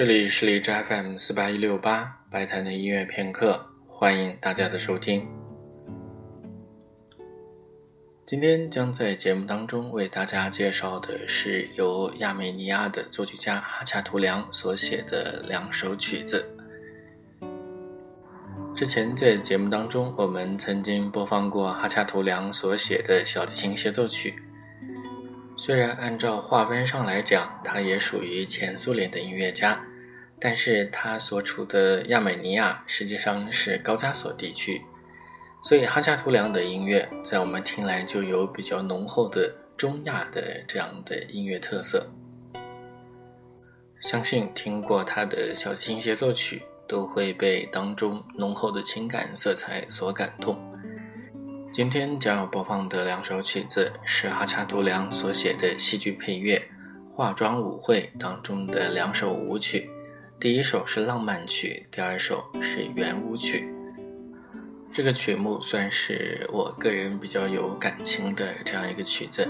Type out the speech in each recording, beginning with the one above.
这里是荔枝 FM 四八一六八白谈的音乐片刻，欢迎大家的收听。今天将在节目当中为大家介绍的是由亚美尼亚的作曲家哈恰图良所写的两首曲子。之前在节目当中，我们曾经播放过哈恰图良所写的小提琴协奏曲。虽然按照划分上来讲，他也属于前苏联的音乐家，但是他所处的亚美尼亚实际上是高加索地区，所以哈恰图良的音乐在我们听来就有比较浓厚的中亚的这样的音乐特色。相信听过他的小提琴协奏曲，都会被当中浓厚的情感色彩所感动。今天将要播放的两首曲子是哈恰图良所写的戏剧配乐《化妆舞会》当中的两首舞曲，第一首是浪漫曲，第二首是圆舞曲。这个曲目算是我个人比较有感情的这样一个曲子，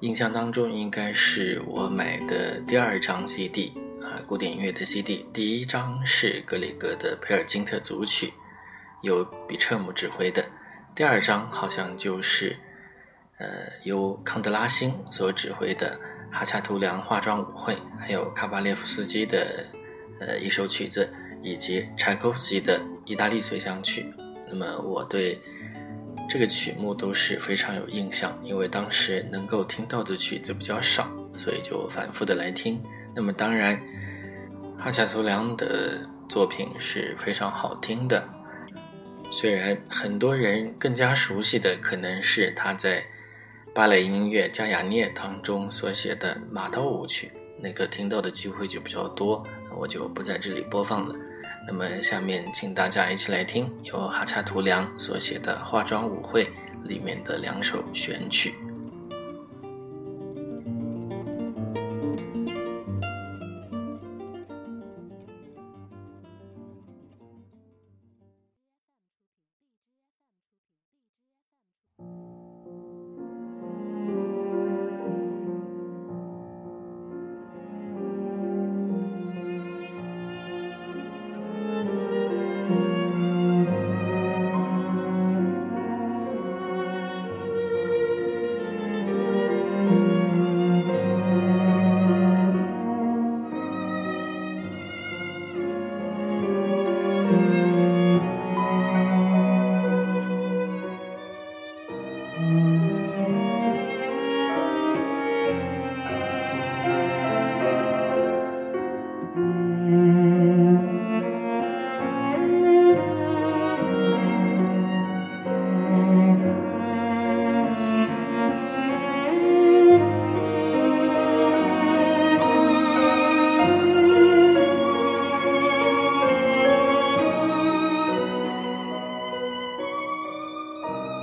印象当中应该是我买的第二张 CD 啊，古典音乐的 CD，第一张是格里格的《佩尔金特组曲》，由比彻姆指挥的。第二张好像就是，呃，由康德拉辛所指挥的哈恰图良化妆舞会，还有卡巴列夫斯基的，呃，一首曲子，以及柴可夫斯基的意大利随想曲。那么我对这个曲目都是非常有印象，因为当时能够听到的曲子比较少，所以就反复的来听。那么当然，哈恰图良的作品是非常好听的。虽然很多人更加熟悉的可能是他在芭蕾音乐《加雅涅》当中所写的马刀舞曲，那个听到的机会就比较多，我就不在这里播放了。那么下面请大家一起来听由哈恰图良所写的《化妆舞会》里面的两首选曲。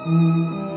Música